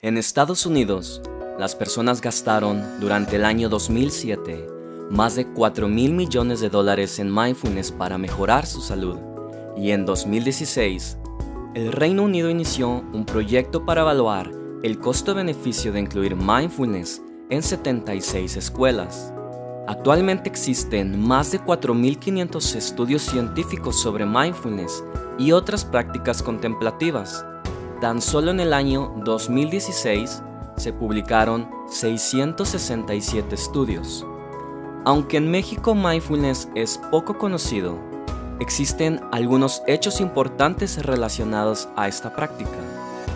En Estados Unidos, las personas gastaron durante el año 2007 más de 4 mil millones de dólares en mindfulness para mejorar su salud. Y en 2016, el Reino Unido inició un proyecto para evaluar el costo-beneficio de incluir mindfulness en 76 escuelas. Actualmente existen más de 4.500 estudios científicos sobre mindfulness y otras prácticas contemplativas Tan solo en el año 2016 se publicaron 667 estudios. Aunque en México mindfulness es poco conocido, existen algunos hechos importantes relacionados a esta práctica.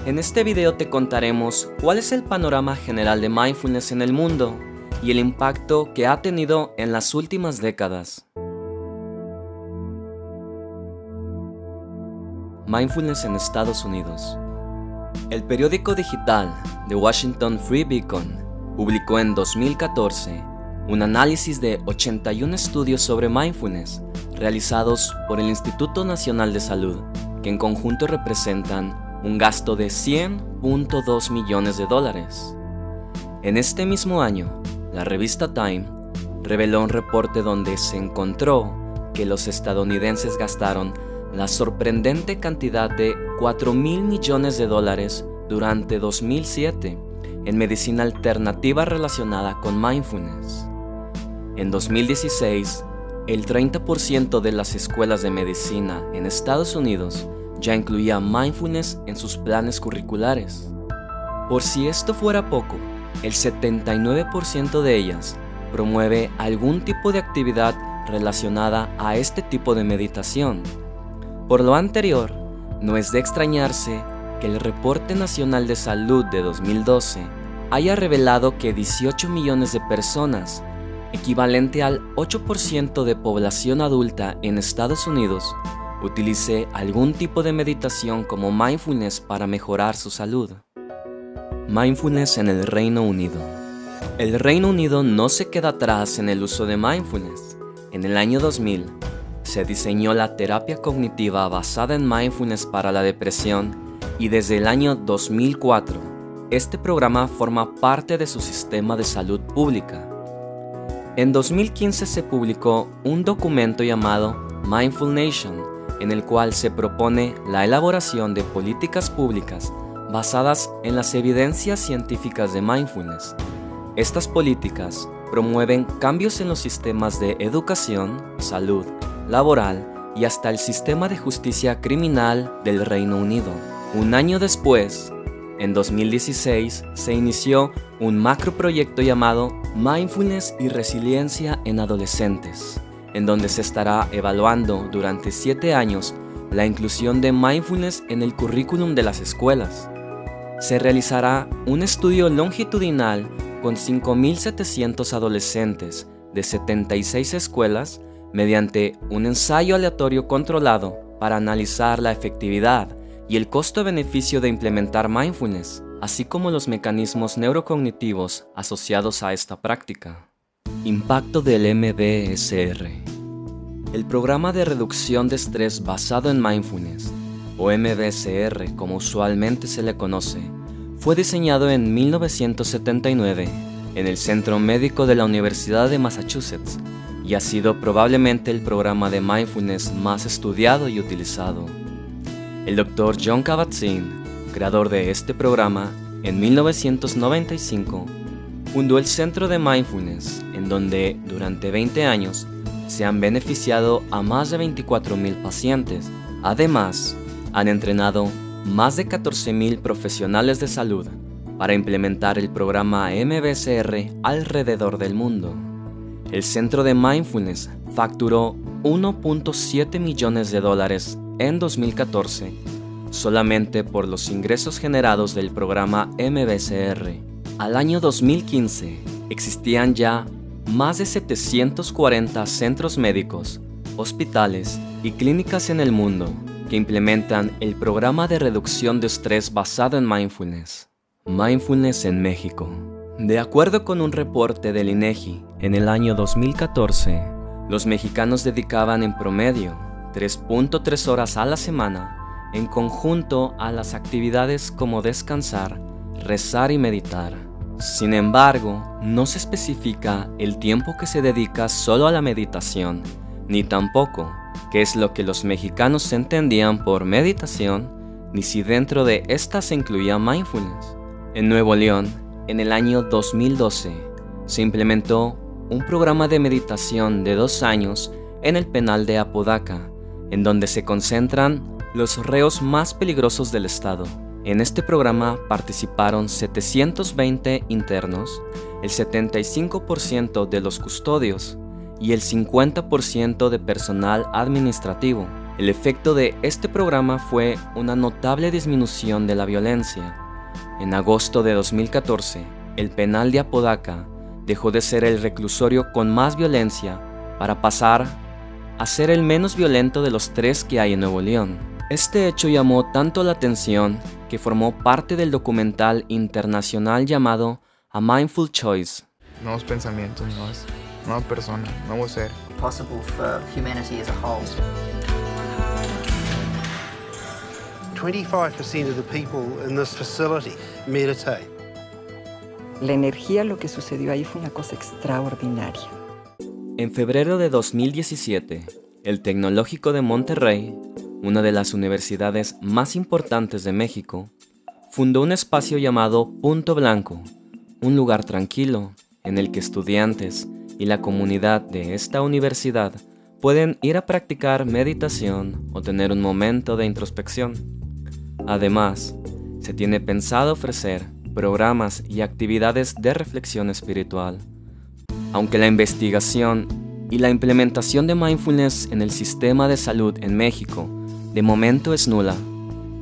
En este video te contaremos cuál es el panorama general de mindfulness en el mundo y el impacto que ha tenido en las últimas décadas. Mindfulness en Estados Unidos. El periódico digital The Washington Free Beacon publicó en 2014 un análisis de 81 estudios sobre mindfulness realizados por el Instituto Nacional de Salud, que en conjunto representan un gasto de 100.2 millones de dólares. En este mismo año, la revista Time reveló un reporte donde se encontró que los estadounidenses gastaron la sorprendente cantidad de 4 mil millones de dólares durante 2007 en medicina alternativa relacionada con mindfulness. En 2016, el 30% de las escuelas de medicina en Estados Unidos ya incluía mindfulness en sus planes curriculares. Por si esto fuera poco, el 79% de ellas promueve algún tipo de actividad relacionada a este tipo de meditación por lo anterior, no es de extrañarse que el Reporte Nacional de Salud de 2012 haya revelado que 18 millones de personas, equivalente al 8% de población adulta en Estados Unidos, utilice algún tipo de meditación como mindfulness para mejorar su salud. Mindfulness en el Reino Unido. El Reino Unido no se queda atrás en el uso de mindfulness. En el año 2000, se diseñó la terapia cognitiva basada en mindfulness para la depresión y desde el año 2004 este programa forma parte de su sistema de salud pública. En 2015 se publicó un documento llamado Mindful Nation, en el cual se propone la elaboración de políticas públicas basadas en las evidencias científicas de mindfulness. Estas políticas promueven cambios en los sistemas de educación, salud, laboral y hasta el sistema de justicia criminal del Reino Unido. Un año después, en 2016, se inició un macroproyecto llamado Mindfulness y Resiliencia en Adolescentes, en donde se estará evaluando durante siete años la inclusión de mindfulness en el currículum de las escuelas. Se realizará un estudio longitudinal con 5.700 adolescentes de 76 escuelas mediante un ensayo aleatorio controlado para analizar la efectividad y el costo-beneficio de implementar mindfulness, así como los mecanismos neurocognitivos asociados a esta práctica. Impacto del MBSR. El programa de reducción de estrés basado en mindfulness, o MBSR como usualmente se le conoce, fue diseñado en 1979 en el Centro Médico de la Universidad de Massachusetts y ha sido probablemente el programa de mindfulness más estudiado y utilizado. El Dr. John Kabat-Zinn, creador de este programa, en 1995 fundó el Centro de Mindfulness, en donde durante 20 años se han beneficiado a más de 24.000 pacientes. Además, han entrenado más de 14.000 profesionales de salud para implementar el programa MBSR alrededor del mundo. El Centro de Mindfulness facturó 1.7 millones de dólares en 2014 solamente por los ingresos generados del programa MBCR. Al año 2015 existían ya más de 740 centros médicos, hospitales y clínicas en el mundo que implementan el programa de reducción de estrés basado en mindfulness. Mindfulness en México. De acuerdo con un reporte del INEGI, en el año 2014, los mexicanos dedicaban en promedio 3.3 horas a la semana en conjunto a las actividades como descansar, rezar y meditar. Sin embargo, no se especifica el tiempo que se dedica solo a la meditación, ni tampoco qué es lo que los mexicanos entendían por meditación, ni si dentro de esta se incluía mindfulness. En Nuevo León, en el año 2012, se implementó un programa de meditación de dos años en el penal de Apodaca, en donde se concentran los reos más peligrosos del estado. En este programa participaron 720 internos, el 75% de los custodios y el 50% de personal administrativo. El efecto de este programa fue una notable disminución de la violencia. En agosto de 2014, el penal de Apodaca dejó de ser el reclusorio con más violencia para pasar a ser el menos violento de los tres que hay en Nuevo León. Este hecho llamó tanto la atención que formó parte del documental internacional llamado A Mindful Choice. Nuevos pensamientos, nuevas, nueva persona, nuevo ser. Possible for humanity as a whole. 25% of the people in this facility meditate. La energía, lo que sucedió ahí fue una cosa extraordinaria. En febrero de 2017, el Tecnológico de Monterrey, una de las universidades más importantes de México, fundó un espacio llamado Punto Blanco, un lugar tranquilo en el que estudiantes y la comunidad de esta universidad pueden ir a practicar meditación o tener un momento de introspección. Además, se tiene pensado ofrecer programas y actividades de reflexión espiritual. Aunque la investigación y la implementación de mindfulness en el sistema de salud en México de momento es nula,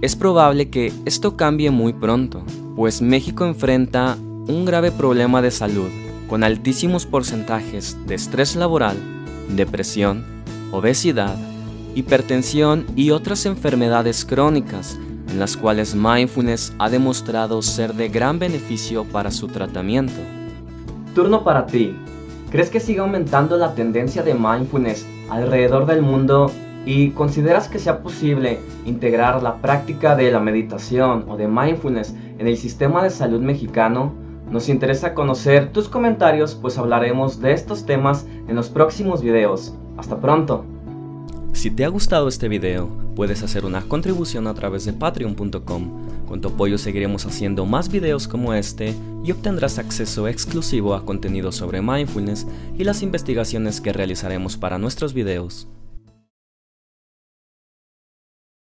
es probable que esto cambie muy pronto, pues México enfrenta un grave problema de salud con altísimos porcentajes de estrés laboral, depresión, obesidad, hipertensión y otras enfermedades crónicas en las cuales mindfulness ha demostrado ser de gran beneficio para su tratamiento. Turno para ti. ¿Crees que sigue aumentando la tendencia de mindfulness alrededor del mundo y consideras que sea posible integrar la práctica de la meditación o de mindfulness en el sistema de salud mexicano? Nos interesa conocer tus comentarios, pues hablaremos de estos temas en los próximos videos. Hasta pronto. Si te ha gustado este video, puedes hacer una contribución a través de patreon.com. Con tu apoyo seguiremos haciendo más videos como este y obtendrás acceso exclusivo a contenido sobre mindfulness y las investigaciones que realizaremos para nuestros videos.